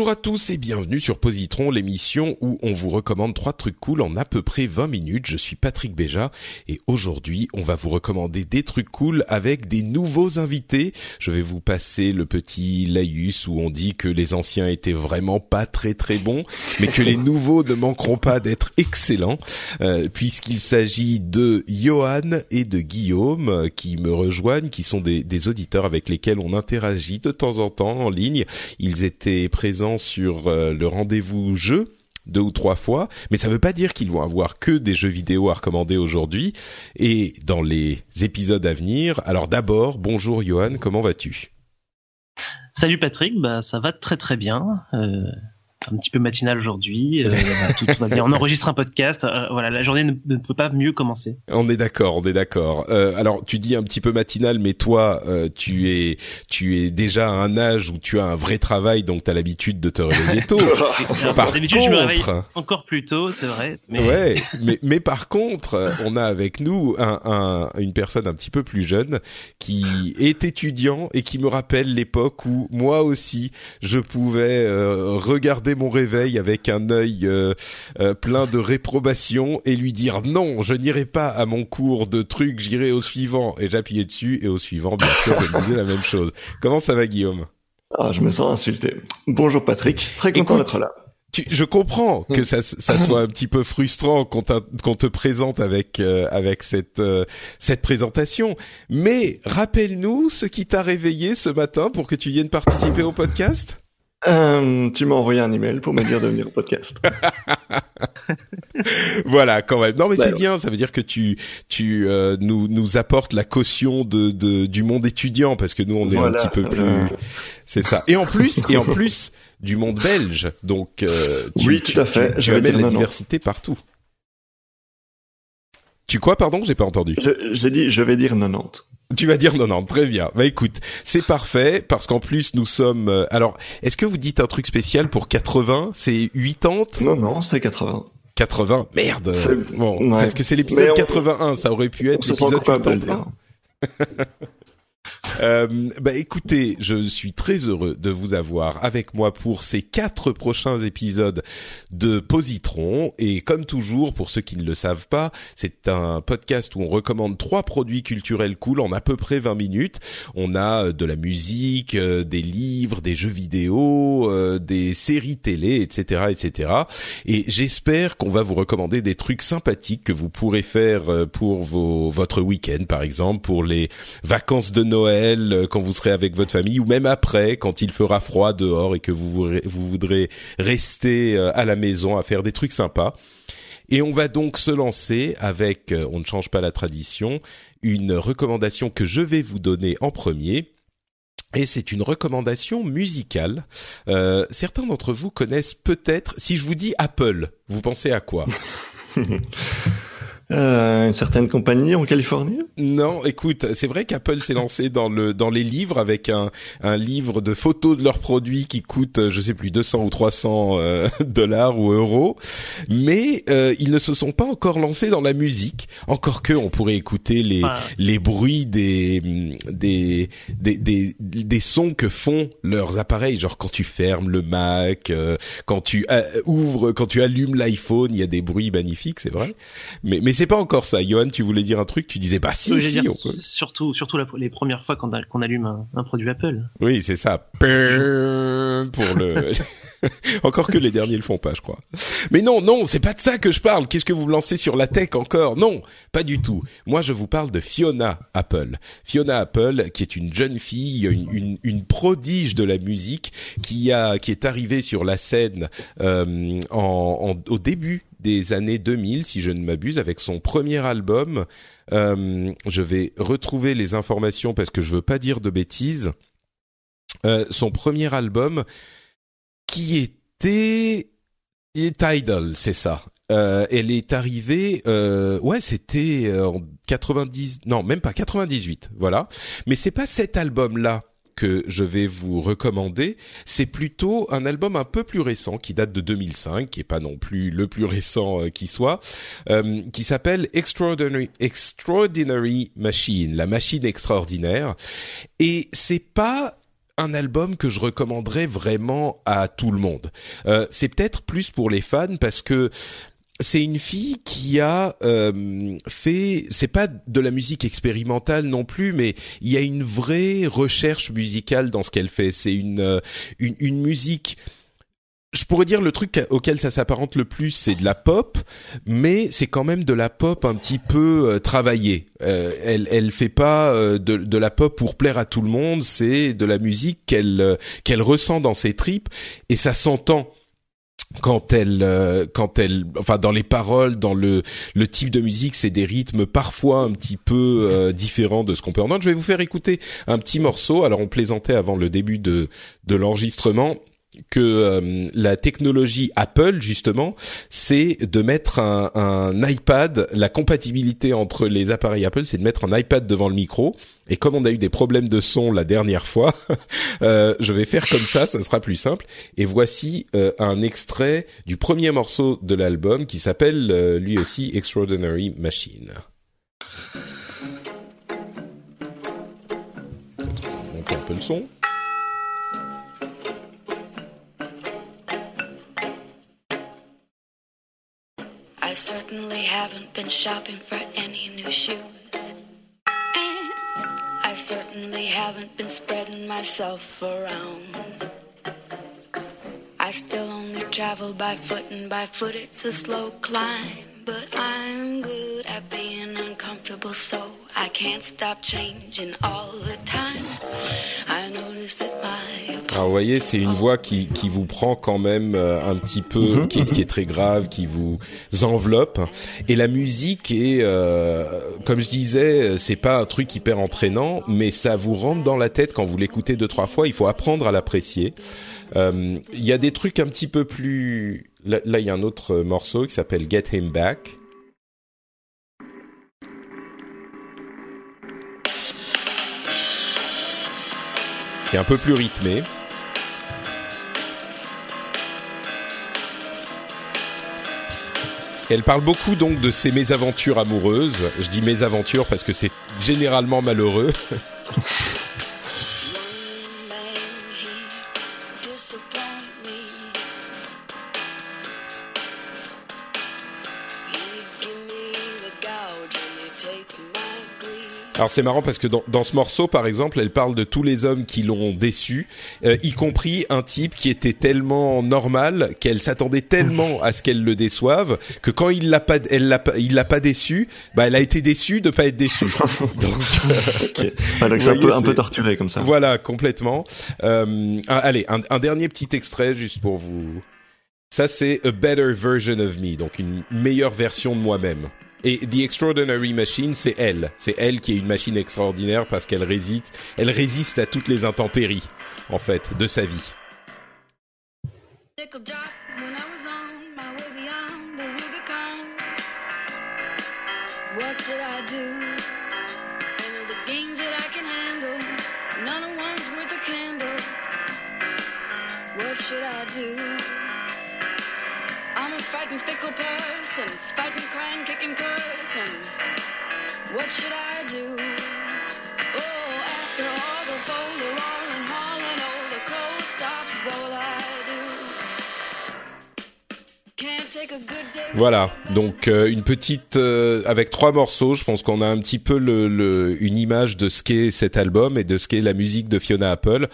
Bonjour à tous et bienvenue sur Positron, l'émission où on vous recommande trois trucs cool en à peu près 20 minutes. Je suis Patrick Béja et aujourd'hui on va vous recommander des trucs cool avec des nouveaux invités. Je vais vous passer le petit laïus où on dit que les anciens étaient vraiment pas très très bons, mais que les nouveaux ne manqueront pas d'être excellents, euh, puisqu'il s'agit de Johan et de Guillaume euh, qui me rejoignent, qui sont des, des auditeurs avec lesquels on interagit de temps en temps en ligne. Ils étaient présents sur euh, le rendez-vous jeu deux ou trois fois, mais ça ne veut pas dire qu'ils vont avoir que des jeux vidéo à recommander aujourd'hui et dans les épisodes à venir. Alors d'abord, bonjour Johan, comment vas-tu? Salut Patrick, bah ça va très très bien. Euh, un petit peu matinal aujourd'hui. Euh, tout, tout va bien. On enregistre un podcast. Euh, voilà, la journée ne, ne, peut pas mieux commencer. On est d'accord, on est d'accord. Euh, alors, tu dis un petit peu matinal, mais toi, euh, tu es, tu es déjà à un âge où tu as un vrai travail, donc tu as l'habitude de te réveiller tôt. par d'habitude, contre, je me réveille encore plus tôt, c'est vrai. Mais... Ouais, mais, mais par contre, on a avec nous un, un, une personne un petit peu plus jeune qui est étudiant et qui me rappelle l'époque où moi aussi je pouvais regarder mon réveil avec un œil euh, euh, plein de réprobation et lui dire non, je n'irai pas à mon cours de trucs, j'irai au suivant. Et j'appuyais dessus et au suivant, bien sûr, je disais la même chose. Comment ça va, Guillaume? Ah, Je me sens insulté. Bonjour Patrick, très content d'être là. Tu, je comprends que ça, ça soit un petit peu frustrant qu'on, te présente avec euh, avec cette euh, cette présentation, mais rappelle-nous ce qui t'a réveillé ce matin pour que tu viennes participer au podcast? Euh, tu m'as envoyé un email pour me dire de venir au podcast. voilà, quand même. Non, mais bah, c'est bien. Ça veut dire que tu tu euh, nous nous apportes la caution de, de du monde étudiant parce que nous on est voilà. un petit peu plus. C'est ça. Et en plus et en plus du monde belge. Donc euh, tu, oui, tout à fait. Tu, tu amènes la diversité partout. Tu quoi, pardon J'ai pas entendu. J'ai dit, je vais dire 90. Tu vas dire 90, très bien. Bah écoute, c'est parfait parce qu'en plus nous sommes. Euh, alors, est-ce que vous dites un truc spécial pour 80 C'est 80 Non, non, c'est 80. 80 Merde. Bon, ouais. parce que c'est l'épisode on... 81, ça aurait pu être l'épisode 81. Euh, bah écoutez, je suis très heureux de vous avoir avec moi pour ces quatre prochains épisodes de Positron. Et comme toujours, pour ceux qui ne le savent pas, c'est un podcast où on recommande trois produits culturels cool en à peu près 20 minutes. On a euh, de la musique, euh, des livres, des jeux vidéo, des séries télé, etc., etc. Et j'espère qu'on va vous recommander des trucs sympathiques que vous pourrez faire pour vos, votre week-end, par exemple, pour les vacances de Noël quand vous serez avec votre famille ou même après quand il fera froid dehors et que vous, vous voudrez rester à la maison à faire des trucs sympas. Et on va donc se lancer avec, on ne change pas la tradition, une recommandation que je vais vous donner en premier. Et c'est une recommandation musicale. Euh, certains d'entre vous connaissent peut-être, si je vous dis Apple, vous pensez à quoi? Euh, une certaine compagnie en Californie? Non, écoute, c'est vrai qu'Apple s'est lancé dans le dans les livres avec un un livre de photos de leurs produits qui coûte je sais plus 200 ou 300 euh, dollars ou euros, mais euh, ils ne se sont pas encore lancés dans la musique. Encore que on pourrait écouter les ah. les bruits des des, des des des sons que font leurs appareils, genre quand tu fermes le Mac, euh, quand tu ouvres, quand tu allumes l'iPhone, il y a des bruits magnifiques, c'est vrai. Mais mais c'est pas encore ça. Johan, tu voulais dire un truc, tu disais bah si, si on peut. Surtout, surtout les premières fois qu'on allume un, un, produit Apple. Oui, c'est ça. Pour le. encore que les derniers le font pas, je crois. Mais non, non, c'est pas de ça que je parle. Qu'est-ce que vous me lancez sur la tech encore? Non, pas du tout. Moi, je vous parle de Fiona Apple. Fiona Apple, qui est une jeune fille, une, prodige de la musique, qui a, qui est arrivée sur la scène euh, au début des années 2000, si je ne m'abuse, avec son premier album. Euh, je vais retrouver les informations parce que je veux pas dire de bêtises. Euh, son premier album qui était Tidal, c'est ça. Euh, elle est arrivée, euh, ouais, c'était euh, en 90, non, même pas 98, voilà. Mais c'est pas cet album-là que je vais vous recommander, c'est plutôt un album un peu plus récent qui date de 2005, qui est pas non plus le plus récent qui soit, qui s'appelle Extraordinary Extraordinary Machine, la machine extraordinaire. Et c'est pas un album que je recommanderais vraiment à tout le monde. Euh, c'est peut-être plus pour les fans parce que c'est une fille qui a euh, fait, c'est pas de la musique expérimentale non plus, mais il y a une vraie recherche musicale dans ce qu'elle fait. C'est une, euh, une, une musique je pourrais dire le truc auquel ça s'apparente le plus, c'est de la pop, mais c'est quand même de la pop un petit peu euh, travaillée. Euh, elle, elle fait pas euh, de, de, la pop pour plaire à tout le monde. C'est de la musique qu'elle euh, qu'elle ressent dans ses tripes et ça s'entend quand elle quand elle enfin dans les paroles dans le le type de musique c'est des rythmes parfois un petit peu différents de ce qu'on peut entendre. Je vais vous faire écouter un petit morceau. Alors on plaisantait avant le début de de l'enregistrement que euh, la technologie Apple justement, c'est de mettre un, un, iPad, la compatibilité entre les appareils Apple, c'est de mettre un iPad devant le micro. Et comme on a eu des problèmes de son la dernière fois, euh, je vais faire comme ça, ça sera plus simple. Et voici euh, un extrait du premier morceau de l'album qui s'appelle lui aussi Extraordinary Machine. On un peu le son. I certainly haven't been shopping for any new shoes. And I certainly haven't been spreading myself around. I still only travel by foot, and by foot it's a slow climb. But I'm good at being uncomfortable, so I can't stop changing all the time. I my Alors vous voyez, c'est une voix qui, qui vous prend quand même euh, un petit peu, -hmm. qui, est, qui, est, très grave, qui vous enveloppe. Et la musique est, euh, comme je disais, c'est pas un truc hyper entraînant, mais ça vous rentre dans la tête quand vous l'écoutez deux trois fois. Il faut apprendre à l'apprécier. Euh, il y a des trucs un petit peu plus. Là, il y a un autre morceau qui s'appelle Get Him Back. Qui est un peu plus rythmé. Elle parle beaucoup donc de ses mésaventures amoureuses. Je dis mésaventures parce que c'est généralement malheureux. Alors c'est marrant parce que dans, dans, ce morceau, par exemple, elle parle de tous les hommes qui l'ont déçu, euh, y compris un type qui était tellement normal qu'elle s'attendait tellement à ce qu'elle le déçoive que quand il l'a pas, elle l'a pas, il l'a pas déçu, bah elle a été déçue de pas être déçue. donc, okay. ah, donc c'est un peu un peu torturé comme ça. Voilà, complètement. Euh, allez, un, un dernier petit extrait juste pour vous. Ça c'est a better version of me, donc une meilleure version de moi-même. Et The Extraordinary Machine, c'est elle. C'est elle qui est une machine extraordinaire parce qu'elle résiste, elle résiste à toutes les intempéries, en fait, de sa vie. What should I do? I'm frightened, fickle person, fighting, crying, kicking, cursing. What should I do? Voilà, donc euh, une petite euh, avec trois morceaux, je pense qu'on a un petit peu le, le, une image de ce qu'est cet album et de ce qu'est la musique de Fiona Apple.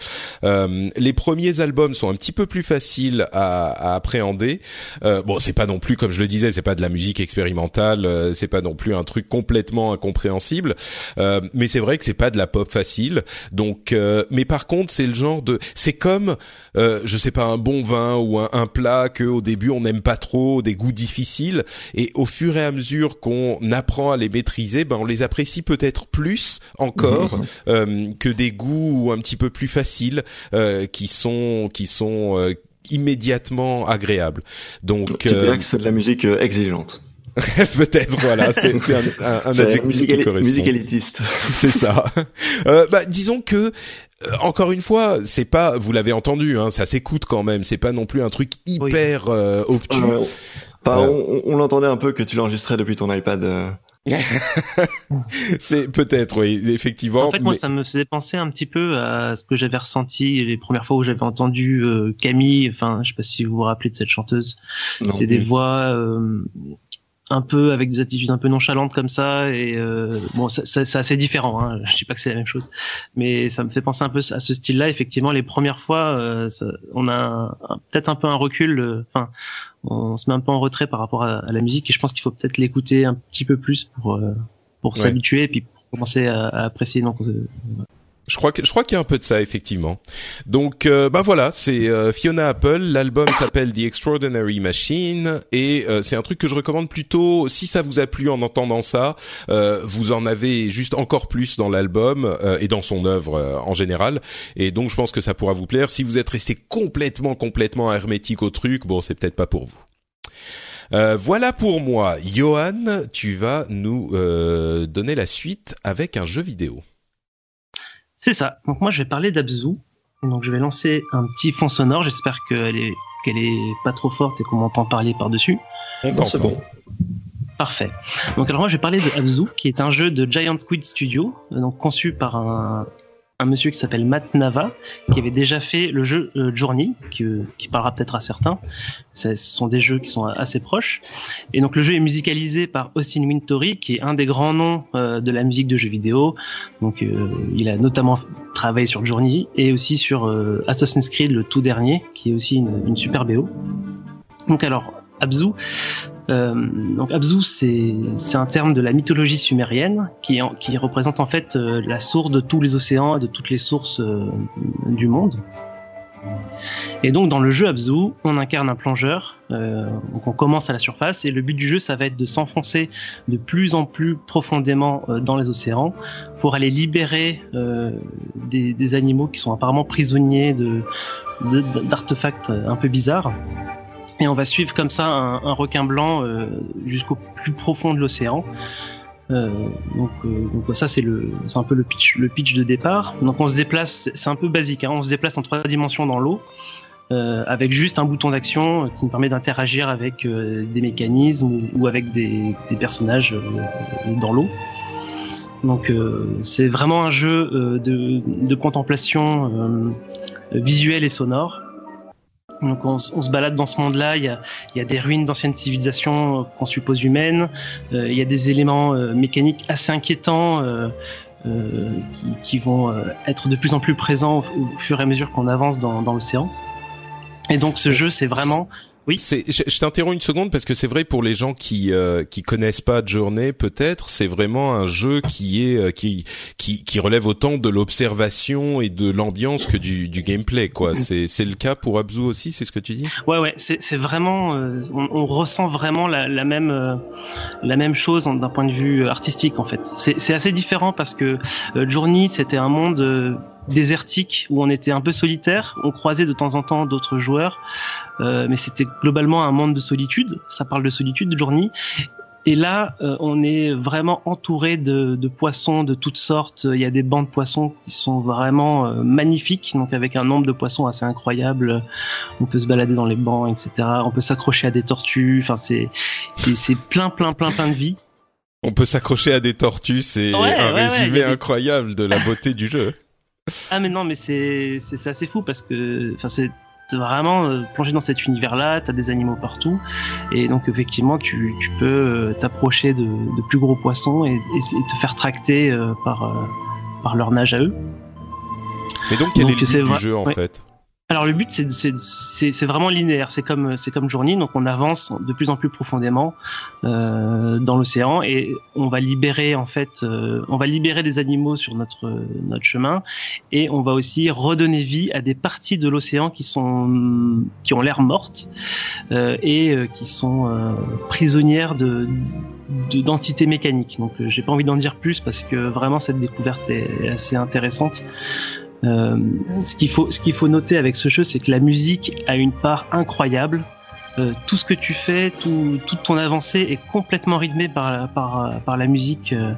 Euh, les premiers albums sont un petit peu plus faciles à, à appréhender. Euh, bon, c'est pas non plus comme je le disais, c'est pas de la musique expérimentale, c'est pas non plus un truc complètement incompréhensible, mais c'est vrai que c'est pas de la pop facile. Donc, mais par contre, c'est le genre de, c'est comme, je sais pas, un bon vin ou un, un plat que au début on n'aime pas trop, des goûts difficiles et au fur et à mesure qu'on apprend à les maîtriser, ben on les apprécie peut-être plus encore mhm. euh, que des goûts un petit peu plus faciles euh, qui sont qui sont euh, immédiatement agréables. Donc tu dirais que c'est de la musique exigeante. Peut-être, voilà, c'est un, un, un adjectif qui correspond. Musique élitiste. C'est ça. Euh, bah, disons que encore une fois, c'est pas, vous l'avez entendu, hein, ça s'écoute quand même. C'est pas non plus un truc hyper obtus on, l'entendait un peu que tu l'enregistrais depuis ton iPad. Euh. c'est peut-être, oui, effectivement. En fait, moi, ça me faisait penser un petit peu à ce que j'avais ressenti les premières fois où j'avais entendu euh, Camille. Enfin, je sais pas si vous vous rappelez de cette chanteuse. C'est des voix euh, un peu avec des attitudes un peu nonchalantes comme ça et euh, bon c'est assez différent hein. je dis pas que c'est la même chose. Mais ça me fait penser un peu à ce style là effectivement les premières fois euh, on a peut-être un peu un recul euh, enfin on se met un peu en retrait par rapport à, la musique et je pense qu'il faut peut-être l'écouter un petit peu plus pour pour s'habituer et puis commencer à, à apprécier donc je crois que je crois qu'il y a un peu de ça effectivement. Donc euh, bah voilà, c'est euh, Fiona Apple. L'album s'appelle The Extraordinary Machine et euh, c'est un truc que je recommande plutôt. Si ça vous a plu en entendant ça, vous en avez juste encore plus dans l'album et dans son œuvre en général. Et donc je pense que ça pourra vous plaire. Si vous êtes resté complètement complètement hermétique au truc, bon c'est peut-être pas pour vous. voilà pour moi. Johan, tu vas nous donner la suite avec un jeu vidéo. C'est ça. Donc moi je vais parler d'Abzu. Donc je vais lancer un petit fond sonore. J'espère qu'elle est qu'elle est pas trop forte et qu'on m'entend parler par dessus. C'est bon. Parfait. Donc alors moi je vais parler de Abzu, qui est un jeu de Giant Squid Studio, donc conçu par un, un monsieur qui s'appelle Matt Nava, qui avait déjà fait le jeu euh, Journey, qui, euh, parlera peut-être à certains. Ce sont des jeux qui sont assez proches. Et donc le jeu est musicalisé par Austin Wintory, qui est un des grands noms euh, de la musique de jeux vidéo. Donc il a notamment travaillé sur Journey et aussi sur Assassin's Creed, le tout dernier, qui est aussi une super BO. Donc alors, Abzu, euh, donc Abzu, c'est un terme de la mythologie sumérienne qui, représente en fait euh, la source de tous les océans et de toutes les sources euh, du monde. Et donc dans le jeu Abzu, on incarne un plongeur, donc on commence à la surface et le but du jeu ça va être de s'enfoncer de plus en plus profondément dans les océans pour aller libérer des, animaux qui sont apparemment prisonniers d'artefacts un peu bizarres. Et on va suivre comme ça un, requin blanc euh, jusqu'au plus profond de l'océan. Euh, donc, euh, donc, ça c'est un peu le pitch le pitch de départ. Donc on se déplace, c'est un peu basique, hein, on se déplace en trois dimensions dans l'eau. Euh, avec juste un bouton d'action qui nous permet d'interagir avec euh, des mécanismes ou, ou avec des, des personnages dans l'eau. Donc c'est vraiment un jeu de, de contemplation visuelle et sonore donc on, se balade dans ce monde-là, il y a, y a, des ruines d'anciennes civilisations euh, qu'on suppose humaines, euh, il y a des éléments euh, mécaniques assez inquiétants qui, qui, vont être de plus en plus présents au, fur et à mesure qu'on avance dans, dans l'océan. Et donc ce jeu, c'est vraiment oui. C'est, je, je t'interromps une seconde parce que c'est vrai pour les gens qui euh, qui connaissent pas Journey, peut-être, c'est vraiment un jeu qui est euh, qui qui qui relève autant de l'observation et de l'ambiance que du du gameplay, quoi. Mm. C'est c'est le cas pour Abzu aussi, c'est ce que tu dis? Ouais, ouais. C'est c'est vraiment, euh, on, on, ressent vraiment la, la même euh, la même chose d'un point de vue artistique en fait. C'est c'est assez différent parce que Journey, c'était un monde désertique où on était un peu solitaire. On croisait de temps en temps d'autres joueurs, euh, mais c'était globalement un monde de solitude. Ça parle de solitude de Journey. Et là, euh, on est vraiment entouré de, de, poissons de toutes sortes. Il y a des bancs de poissons qui sont vraiment euh, magnifiques, donc avec un nombre de poissons assez incroyable. On peut se balader dans les bancs, etc. On peut s'accrocher à des tortues. Enfin, c'est c'est plein, plein, plein, plein de vie. On peut s'accrocher à des tortues, c'est un résumé incroyable de la beauté du jeu. Ah mais non mais c'est c'est assez fou parce que enfin c'est vraiment euh, plongé dans cet univers-là, t'as des animaux partout, et donc effectivement tu, tu peux euh, t'approcher de, de, plus gros poissons et, et, te faire tracter euh, par, par leur nage à eux. Mais donc quel donc, est le but du jeu en ouais. fait? Alors le but c'est vraiment linéaire, c'est comme comme Journey, donc on avance de plus en plus profondément euh, dans l'océan et on va libérer en fait, euh, on va libérer des animaux sur notre notre chemin et on va aussi redonner vie à des parties de l'océan qui sont qui ont l'air mortes euh, et euh, qui sont euh, prisonnières de d'entités mécaniques. Donc j'ai pas envie d'en dire plus parce que vraiment cette découverte est assez intéressante. Euh, ce qu'il faut, noter avec ce jeu, c'est que la musique a une part incroyable. Euh, tout ce que tu fais, tout, toute ton avancée est complètement rythmée par, la musique euh,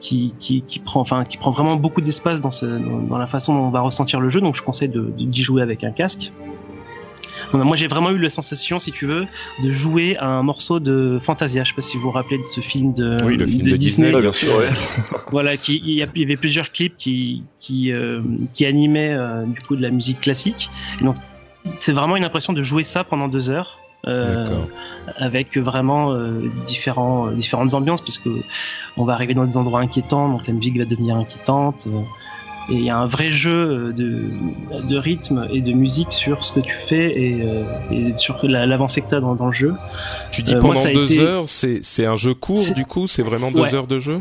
qui, qui, prend, enfin, qui prend vraiment beaucoup d'espace dans, ce, dans, dans, la façon dont on va ressentir le jeu. Donc, je conseille d'y jouer avec un casque. Moi, j'ai vraiment eu la sensation, si tu veux, de jouer à un morceau de Fantasia. Je sais pas si vous vous rappelez de ce film de, oui, le film de, de Disney. Disney. bien sûr, ouais. voilà, qui, il y avait plusieurs clips qui, qui, euh, qui animaient euh, du coup de la musique classique. Et donc, c'est vraiment une impression de jouer ça pendant deux heures. Euh, avec vraiment euh, différents, différentes ambiances puisque on va arriver dans des endroits inquiétants donc la musique va devenir inquiétante et il y a un vrai jeu de, de, rythme et de musique sur ce que tu fais et, euh, et sur l'avancée que tu as dans, dans, le jeu. Tu dis euh, pendant moi, deux été... heures, c'est un jeu court du coup C'est vraiment deux ouais. heures de jeu?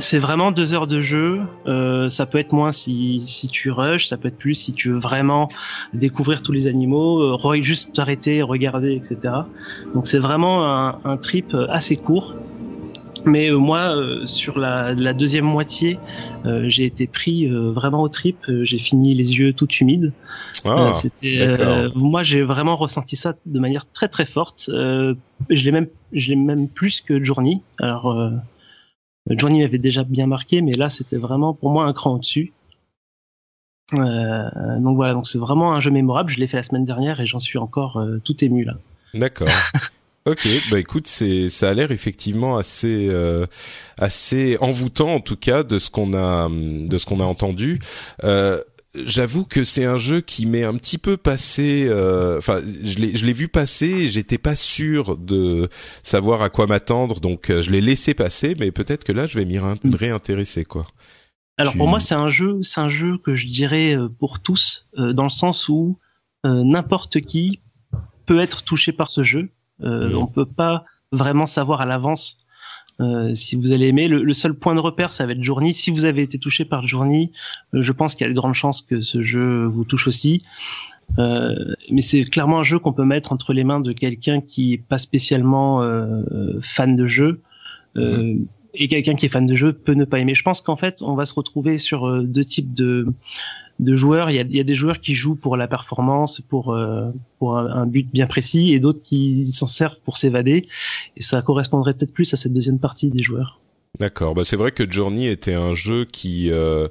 C'est vraiment deux heures de jeu. Euh, ça peut être moins si, si tu rush, ça peut être plus si tu veux vraiment découvrir tous les animaux, euh, juste t'arrêter, regarder, etc. Donc c'est vraiment un, un, trip assez court mais euh, moi, euh, sur la, la, deuxième moitié, euh, j'ai été pris vraiment au trip. Euh, j'ai fini les yeux tout humides. Ah, moi, j'ai vraiment ressenti ça de manière très très forte. je l'ai même, je l'ai même plus que Journey. Alors, Journey m'avait déjà bien marqué, mais là, c'était vraiment pour moi un cran au-dessus. donc voilà, donc c'est vraiment un jeu mémorable. Je l'ai fait la semaine dernière et j'en suis encore tout ému là. D'accord. Ok, bah écoute, c'est ça a l'air effectivement assez euh, assez envoûtant en tout cas de ce qu'on a de ce qu'on a entendu. Euh, J'avoue que c'est un jeu qui m'est un petit peu passé. Euh, enfin, je l'ai je l'ai vu passer. J'étais pas sûr de savoir à quoi m'attendre, donc euh, je l'ai laissé passer. Mais peut-être que là, je vais m'y réintéresser quoi. Alors tu... pour moi, c'est un jeu, c'est un jeu que je dirais euh, pour tous, dans le sens où n'importe qui peut être touché par ce jeu. Euh, on peut pas vraiment savoir à l'avance euh, si vous allez aimer. Le, le, seul point de repère, ça va être Journey. Si vous avez été touché par Journey, euh, je pense qu'il y a de grandes chances que ce jeu vous touche aussi. Euh, mais c'est clairement un jeu qu'on peut mettre entre les mains de quelqu'un qui est pas spécialement euh, fan de jeu. Mmh. Et quelqu'un qui est fan de jeu peut ne pas aimer. Je pense qu'en fait, on va se retrouver sur deux types de, de joueurs. Il y, a, y a, des joueurs qui jouent pour la performance, pour euh, pour un, un, but bien précis, et d'autres qui s'en servent pour s'évader. Et ça correspondrait peut-être plus à cette deuxième partie des joueurs. D'accord. Bah c'est vrai que Journey était un jeu qui euh,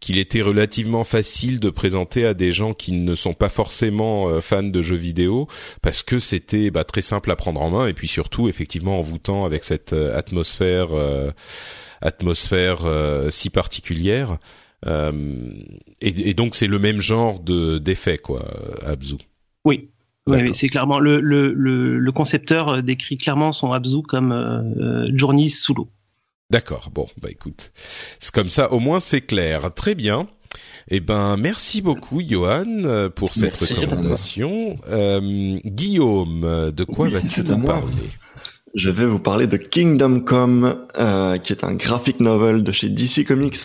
qu'il était relativement facile de présenter à des gens qui ne sont pas forcément euh, fans de jeux vidéo parce que c'était bah, très simple à prendre en main et puis surtout effectivement envoûtant avec cette euh, atmosphère euh, atmosphère euh, si particulière. Euh, et, et, donc c'est le même genre de d'effet quoi, Abzu. Oui. Oui, oui c'est clairement le, le, le, le, concepteur décrit clairement son Abzu comme euh, Journey sous l'eau. D'accord. Bon, bah écoute, c'est comme ça. Au moins c'est clair. Très bien. Eh ben, merci beaucoup, Johan, pour cette merci, recommandation. Euh, Guillaume, de quoi oui, vas-tu nous parler? Je vais vous parler de Kingdom Come, euh, qui est un graphic novel de chez DC Comics.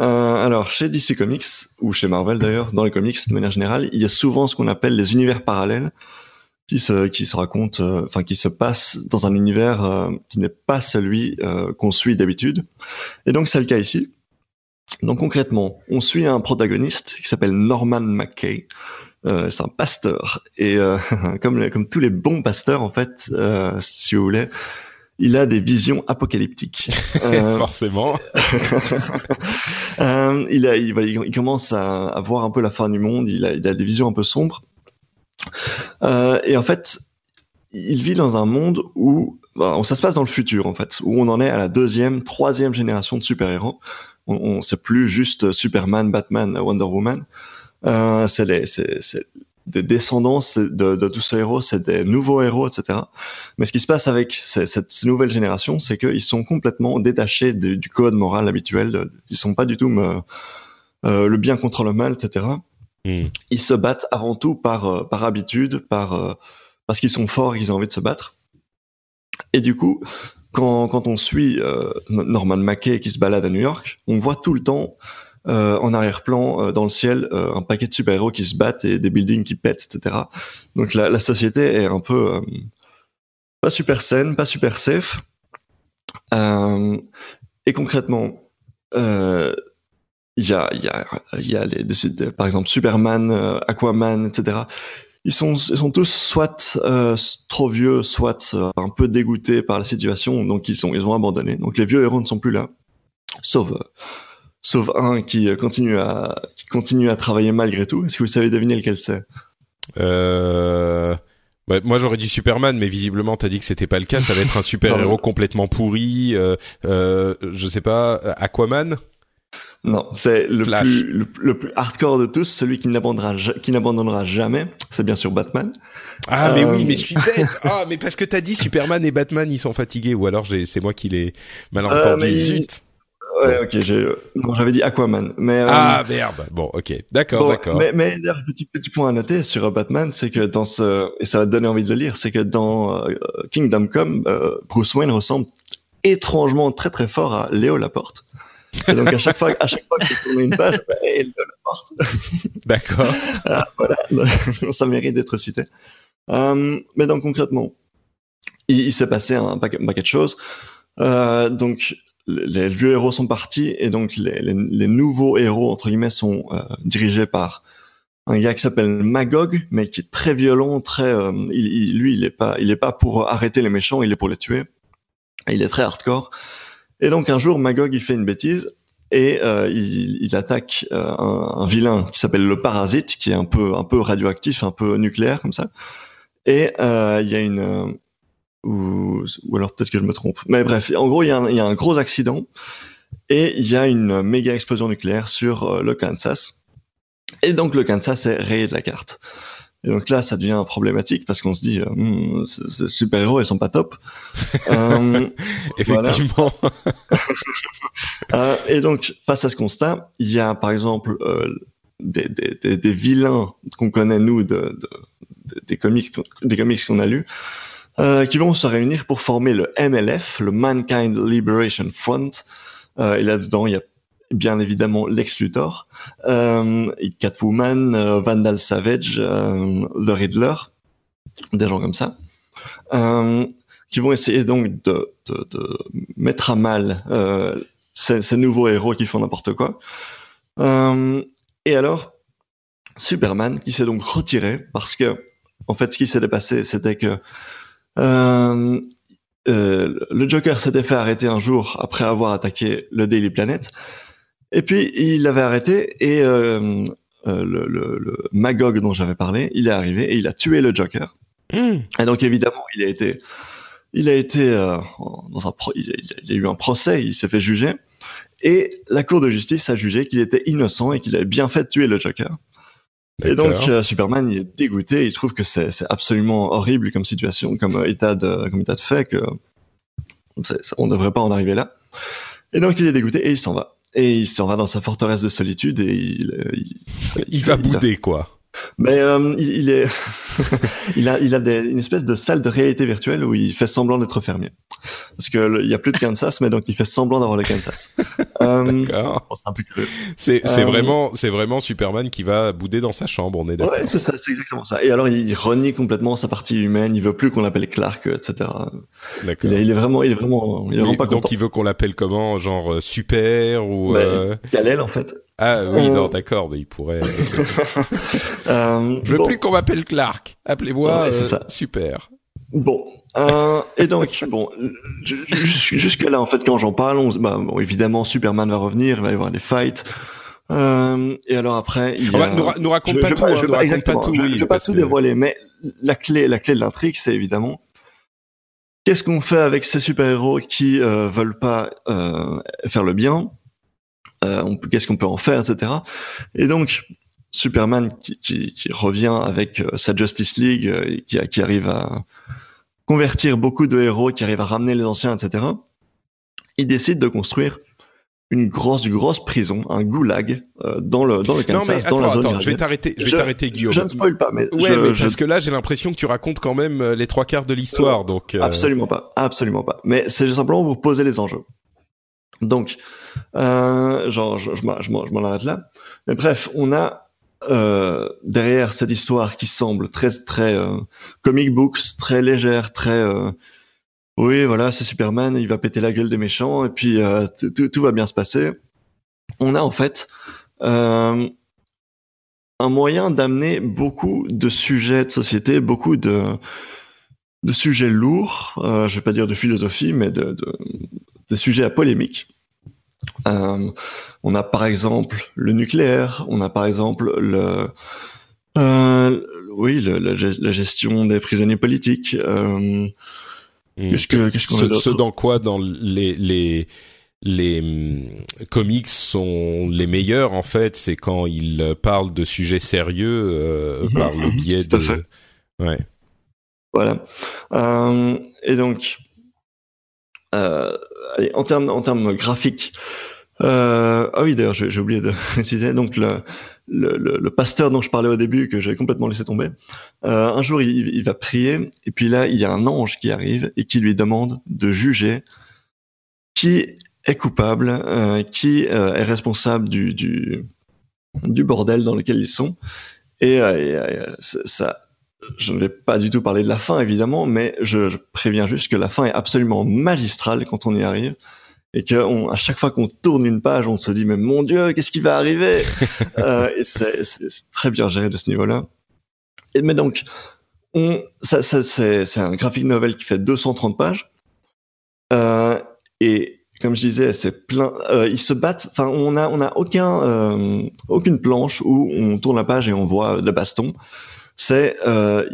Euh, alors, chez DC Comics, ou chez Marvel d'ailleurs, dans les comics de manière générale, il y a souvent ce qu'on appelle les univers parallèles qui se, qui se racontent, euh, enfin, qui se passent dans un univers euh, qui n'est pas celui euh, qu'on suit d'habitude. Et donc, c'est le cas ici. Donc, concrètement, on suit un protagoniste qui s'appelle Norman McKay. c'est un pasteur. Et comme, comme tous les bons pasteurs, en fait, si vous voulez, il a des visions apocalyptiques. Euh, Forcément. euh, il, a, il, il, commence à, à, voir un peu la fin du monde. Il a, il a des visions un peu sombres. Euh, et en fait, il vit dans un monde où bah, ça se passe dans le futur en fait, où on en est à la deuxième, troisième génération de super-héros. On, on c'est plus juste Superman, Batman, Wonder Woman. C'est les, c'est, c'est des descendants de, de tous ces héros, c'est des nouveaux héros, etc. Mais ce qui se passe avec cette nouvelle génération, c'est qu'ils sont complètement détachés du, du code moral habituel. Ils sont pas du tout me, euh, le bien contre le mal, etc. Hmm. Ils se battent avant tout par, euh, par habitude, par, euh, parce qu'ils sont forts et qu'ils ont envie de se battre. Et du coup, quand, quand on suit Norman Mackay qui se balade à New York, on voit tout le temps en arrière-plan dans le ciel un paquet de super-héros qui se battent et des buildings qui pètent, etc. Donc la, société est un peu pas super saine, pas super safe. et concrètement, il y a, les, par exemple Superman, euh, Aquaman, etc. Ils sont, tous soit euh, trop vieux, soit euh, un peu dégoûtés par la situation, donc ils ont abandonné. Donc les vieux héros ne sont plus là, sauf, sauf un qui continue à, qui continue à travailler malgré tout. Est-ce que vous savez deviner lequel c'est? Euh... Bah, moi j'aurais dit Superman, mais visiblement t'as dit que c'était pas le cas. Ça va être un super héros complètement pourri. Euh, euh, je sais pas, Aquaman? Non, c'est le plus, le, plus hardcore de tous, celui qui n'abandonnera, qui n'abandonnera jamais. C'est bien sûr Batman. Ah, mais oui, euh, mais je suis bête. ah, mais parce que t'as dit Superman et Batman, ils sont fatigués, ou alors c'est moi qui l'ai mal euh, entendu. Zut. Ouais, ok, non, j'avais dit Aquaman, mais. Euh, ah merde. Bon, ok, d'accord, d'accord. Mais, mais petit petit point à noter sur Batman, c'est que dans ce et ça va te donner envie de le lire, c'est que dans Kingdom Come, Bruce Wayne ressemble étrangement très très fort à Léo Laporte. Et donc à chaque fois, à chaque fois que je tourne une page, bah, il le porte. D'accord. Ah, voilà, ça mérite d'être cité. Euh, mais donc concrètement, il, il s'est passé un paquet, un paquet de choses. Euh, donc les, vieux héros sont partis et donc les, les, les nouveaux héros entre guillemets sont euh, dirigés par un gars qui s'appelle Magog, mais qui est très violent, très. Euh, il, il, lui, il est pas, il est pas pour arrêter les méchants, il est pour les tuer. Il est très hardcore. Et donc un jour, Magog il fait une bêtise et euh, il, il, attaque euh, un, un, vilain qui s'appelle le Parasite, qui est un peu un peu radioactif, un peu nucléaire comme ça. Et euh, il y a une euh, ou, ou alors peut-être que je me trompe. Mais bref, en gros, il y, a un, il y a un gros accident et il y a une méga explosion nucléaire sur euh, le Kansas. Et donc le Kansas est rayé de la carte. Et donc là, ça devient problématique parce qu'on se dit, euh, hmm, ces super-héros, ils sont pas top. euh, Effectivement. euh, et donc, face à ce constat, il y a par exemple des, des, des, vilains qu'on connaît nous de, de, des comics, des comics qu'on a lus, euh, qui vont se réunir pour former le MLF, le Mankind Liberation Front. Euh, et là-dedans, il y a bien évidemment Lex Luthor, euh, Catwoman, euh, Vandal Savage, euh, The Riddler, des gens comme ça, euh, qui vont essayer donc de, de, de mettre à mal ces, ces, nouveaux héros qui font n'importe quoi. Et alors, Superman qui s'est donc retiré parce que, en fait, ce qui s'était passé, c'était que euh, le Joker s'était fait arrêter un jour après avoir attaqué le Daily Planet. Et puis il l'avait arrêté et euh, euh, le, le, le, Magog dont j'avais parlé, il est arrivé et il a tué le Joker. Mm. Et donc évidemment, il a été, il a été euh, dans un, pro, il, y a eu un procès, il s'est fait juger et la Cour de justice a jugé qu'il était innocent et qu'il avait bien fait de tuer le Joker. Et donc euh, Superman il est dégoûté, il trouve que c'est absolument horrible comme situation, comme état de, comme état de fait que on ne devrait pas en arriver là. Et donc il est dégoûté et il s'en va et il s'en va dans sa forteresse de solitude et il euh, il, il va bouder quoi. Mais euh, il, il, est, il a, il a des, une espèce de salle de réalité virtuelle où il fait semblant d'être fermier. Parce que il y a plus de Kansas, mais donc il fait semblant d'avoir le Kansas. euh, d'accord. c'est c'est euh, vraiment c'est vraiment Superman qui va bouder dans sa chambre. On est d'accord. Ouais, c'est ça, c'est exactement ça. Et alors il renie complètement sa partie humaine. Il veut plus qu'on l'appelle Clark, etc. D'accord. Il, il, est vraiment, il est vraiment, il est vraiment pas Donc il veut qu'on l'appelle comment, genre euh, super ou. Euh... Kal-El en fait. Ah oui, non, d'accord, mais il pourrait. euh, je veux bon. plus qu'on m'appelle Clark. Appelez-moi ouais, euh, super. Bon, euh, et donc bon, jusque là en fait quand j'en parle, on, bah, bon, évidemment Superman va revenir, il va y avoir des fights. Euh, et alors après, il y a... nous, nous raconte je, pas je, tout, je, nous raconte pas tout. Oui, je, vais pas tout dévoiler, mais la clé, la clé de l'intrigue, c'est évidemment qu'est-ce qu'on fait avec ces super-héros qui euh, veulent pas euh, faire le bien? Euh, qu'est-ce qu'on peut en faire, etc. Et donc, Superman qui, qui, qui, revient avec sa Justice League, qui, qui arrive à convertir beaucoup de héros, qui arrive à ramener les anciens, etc. Il décide de construire une grosse grosse prison, un goulag euh, dans le dans le Kansas, non, mais dans la zone. Attends, je vais t'arrêter, je vais t'arrêter Guillaume. Je ne spoil pas, mais ouais, je, mais je... parce que là j'ai l'impression que tu racontes quand même euh, les trois quarts de l'histoire, donc euh... absolument pas, absolument pas. Mais c'est simplement pour poser les enjeux. Donc, euh, genre, je, m'en arrête là. Mais bref, on a euh, derrière cette histoire qui semble très très euh, comic books, très légère, très oui, voilà, c'est Superman, il va péter la gueule des méchants et puis tout va bien se passer. On a en fait un moyen d'amener beaucoup de sujets de société, beaucoup de, sujets lourds, je vais pas dire de philosophie, mais de, de sujets à polémique. Euh, on a par exemple le nucléaire, on a par exemple le, euh, oui, le, la, la, gestion des prisonniers politiques. Euh, Qu'est-ce que qu'est-ce qu'on ce, ce dans quoi dans les les les hum, comics sont les meilleurs en fait, c'est quand ils parlent de sujets sérieux -hmm. par le biais Tout de ouais. Voilà. Et donc euh, allez, en termes en termes graphiques euh, ah oui d'ailleurs j'ai oublié de préciser donc le pasteur dont je parlais au début, que j'avais complètement laissé tomber, euh, un jour il, va prier, et puis là il y a un ange qui arrive et qui lui demande de juger qui est coupable, euh, qui euh, est responsable du, du, bordel dans lequel ils sont. Et ça, je ne vais pas du tout parler de la fin évidemment, mais je, je préviens juste que la fin est absolument magistrale quand on y arrive et que on, à chaque fois qu'on tourne une page, on se dit mais mon Dieu, qu'est-ce qui va arriver euh, c'est très bien géré de ce niveau-là. Mais donc, c'est un graphic novel qui fait 230 pages euh, et comme je disais, c'est plein. Euh, ils se battent. Enfin, on a on a aucun euh, aucune planche où on tourne la page et on voit de la baston. C'est euh,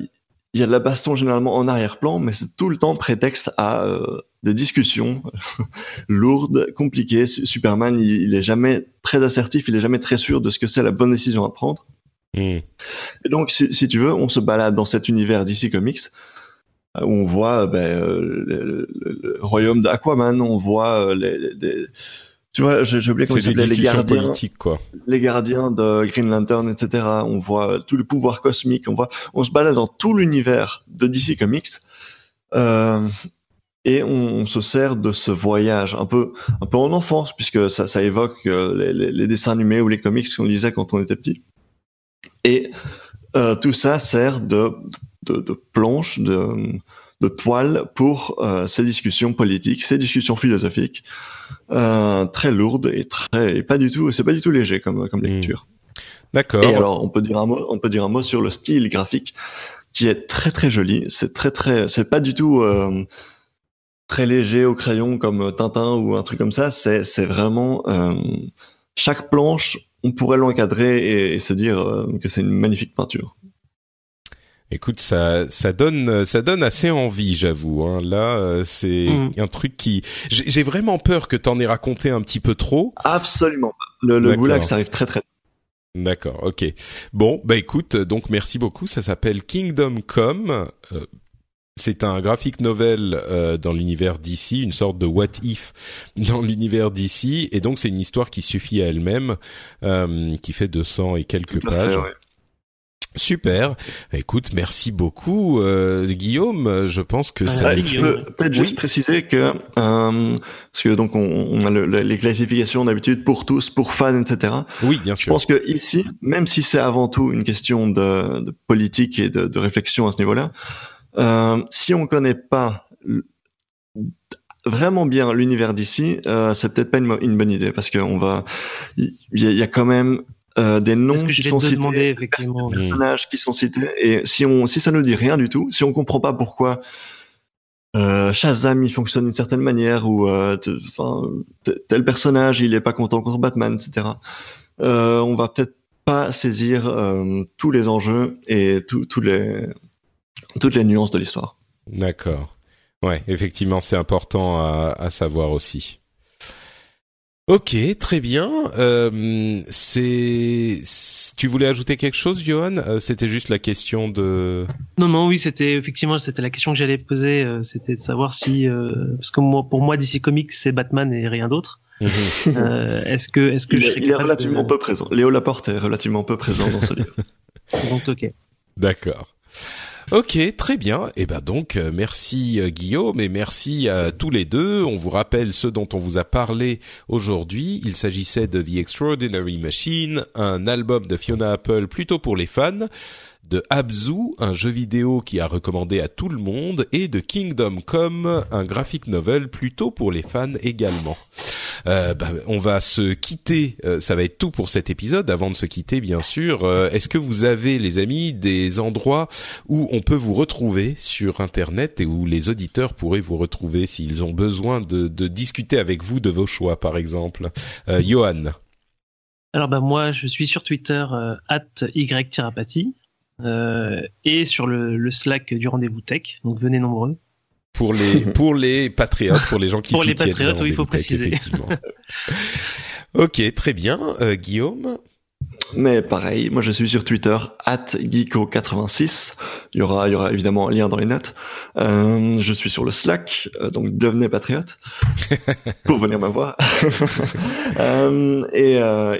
il y a de la baston généralement en arrière-plan, mais c'est tout le temps prétexte à euh, des discussions lourdes, compliquées. Superman, il, il, est jamais très assertif, il est jamais très sûr de ce que c'est la bonne décision à prendre. Mm. Et donc, si, si, tu veux, on se balade dans cet univers DC Comics où on voit ben, euh, le, le, le, royaume d'Aquaman, on voit les tu vois, j'ai oublié comment s'appelait les gardiens, quoi. les gardiens de Green Lantern, etc. On voit tout le pouvoir cosmique, on voit, on se balade dans tout l'univers de DC Comics euh, et on, on, se sert de ce voyage un peu, un peu en enfance puisque ça, ça évoque euh, les, les, les, dessins animés ou les comics qu'on lisait quand on était petit. Et euh, tout ça sert de, de, de planche, de de toile pour euh, ces discussions politiques, ces discussions philosophiques euh, très lourdes et très et pas du tout, c'est pas du tout léger comme comme lecture. Mmh. D'accord. Et alors on peut dire un mot, on peut dire un mot sur le style graphique qui est très très joli. C'est très très, c'est pas du tout euh, très léger au crayon comme Tintin ou un truc comme ça. C'est c'est vraiment chaque planche, on pourrait l'encadrer et, et, se dire que c'est une magnifique peinture. Écoute, ça, ça donne, ça donne assez envie, j'avoue. Hein. Là, euh, c'est mm. un truc qui, j'ai vraiment peur que t'en aies raconté un petit peu trop. Absolument. Le, le goulag, ça arrive très très. D'accord, ok. Bon, bah écoute, donc merci beaucoup. Ça s'appelle Kingdom Come. Euh, c'est un graphic novel euh, dans l'univers d'ici, une sorte de what if dans l'univers d'ici, et donc c'est une histoire qui suffit à elle-même, euh, qui fait 200 et quelques pages. Fait, ouais. Super. Écoute, merci beaucoup, euh, Guillaume. Je pense que ça. Ah, je peux peut-être juste préciser que euh, parce que donc on, on a le, les classifications d'habitude pour tous, pour fans, etc. Oui, bien sûr. Je pense que ici, même si c'est avant tout une question de, de politique et de, de, réflexion à ce niveau-là, euh, si on connaît pas vraiment bien l'univers d'ici, euh, c'est peut-être pas une, une, bonne idée parce qu'on va, il y, y, a quand même euh, des noms ce que qui sont cités, demander, effectivement. des personnages qui sont cités. Et si on, si ça nous dit rien du tout, si on comprend pas pourquoi euh, Shazam il fonctionne d'une certaine manière ou enfin euh, tel personnage il est pas content contre Batman, etc. Euh, on va peut-être pas saisir tous les enjeux et tous les toutes les nuances de l'histoire. D'accord. Ouais, effectivement, c'est important à, à savoir aussi. Ok, très bien. Euh, c'est, tu voulais ajouter quelque chose, Johan? Euh, C'était juste la question de. Non, non, oui, c'était effectivement c'était la question que j'allais poser. Euh, c'était de savoir si, euh, parce que moi, pour moi, DC Comics, c'est Batman et rien d'autre. Mhm. Euh, est-ce que, est-ce que Il, je est- il est relativement de- peu présent. Léo Laporte est relativement peu présent dans ce livre. Donc, ok. D'accord. Ok, très bien. Et ben donc, euh, merci euh, Guillaume et merci à tous les deux. On vous rappelle ce dont on vous a parlé aujourd'hui. Il s'agissait de The Extraordinary Machine, un album de Fiona Apple plutôt pour les fans, de Abzu, un jeu vidéo qui a recommandé à tout le monde, et de Kingdom Come, un graphic novel plutôt pour les fans également. Euh, bah, on va se quitter. euh, ça va être tout pour cet épisode. Avant de se quitter, bien sûr, euh, est-ce que vous avez, les amis, des endroits où on peut vous retrouver sur Internet et où les auditeurs pourraient vous retrouver s'ils ont besoin de, de discuter avec vous de vos choix, par exemple? Euh, Johan. Alors bah moi je suis sur Twitter euh, @y-apathy euh, et sur le, le Slack du rendez-vous tech. Donc venez nombreux. Pour les pour les patriotes, pour les gens qui Pour s'y les tiennent, patriotes, oui, il faut préciser. ok, très bien. Euh, Guillaume? Mais pareil, moi je suis sur Twitter, geeko86. Il y aura, il y aura évidemment un lien dans les notes. Euh, je suis sur le Slack, euh, donc devenez patriote pour venir me voir. Euh, et,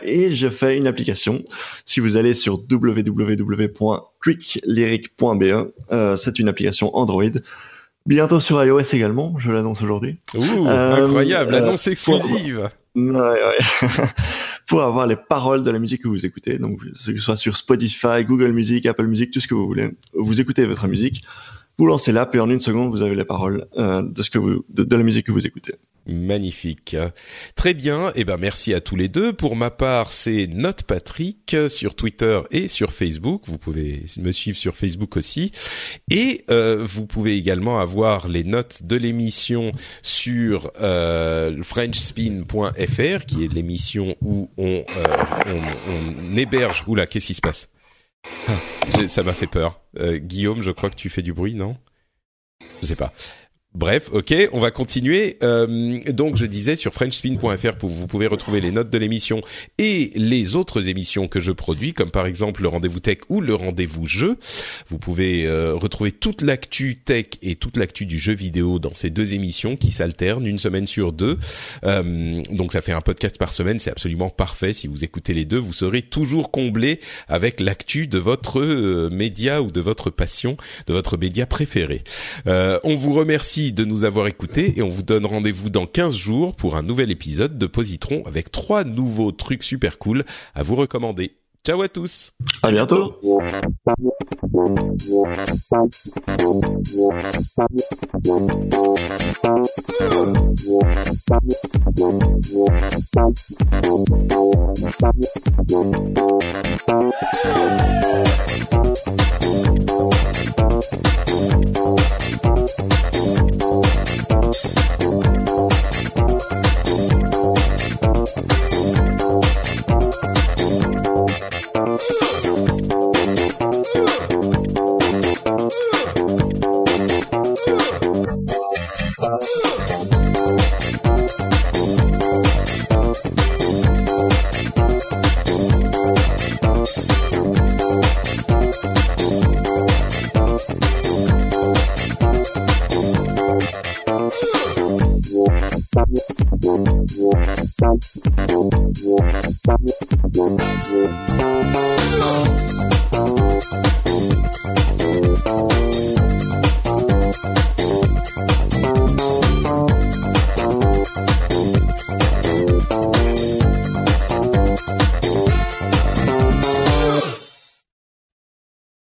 et je fais une application. Si vous allez sur www.quicklyric.be, c'est une application Android. Bientôt sur iOS également, je l'annonce aujourd'hui. Ouh, incroyable, euh, annonce exclusive. Ouais, ouais. pour avoir les paroles de la musique que vous écoutez, donc que ce soit sur Spotify, Google Music, Apple Music, tout ce que vous voulez. Vous écoutez votre musique, vous lancez l'app et en une seconde vous avez les paroles euh, de ce que vous, de, de la musique que vous écoutez. Magnifique. Très bien. Eh ben, merci à tous les deux. Pour ma part, c'est Note Patrick sur Twitter et sur Facebook. Vous pouvez me suivre sur Facebook aussi. Et euh, vous pouvez également avoir les notes de l'émission sur euh, FrenchSpin.fr, qui est l'émission où on, euh, on, on héberge. Oula, qu'est-ce qui se passe? Ah, Ça m'a fait peur. Euh, Guillaume, je crois que tu fais du bruit, non? Je sais pas. Bref, ok, on va continuer. Euh, donc, je disais sur FrenchSpin.fr, vous pouvez retrouver les notes de l'émission et les autres émissions que je produis, comme par exemple le rendez-vous tech ou le rendez-vous jeu. Vous pouvez euh, retrouver toute l'actu tech et toute l'actu du jeu vidéo dans ces deux émissions qui s'alternent une semaine sur deux. Euh, donc, ça fait un podcast par semaine, c'est absolument parfait. Si vous écoutez les deux, vous serez toujours comblé avec l'actu de votre euh, média ou de votre passion, de votre média préféré. Euh, on vous remercie de nous avoir écoutés et on vous donne rendez-vous dans 15 jours pour un nouvel épisode de Positron avec trois nouveaux trucs super cool à vous recommander. Ciao à tous À bientôt.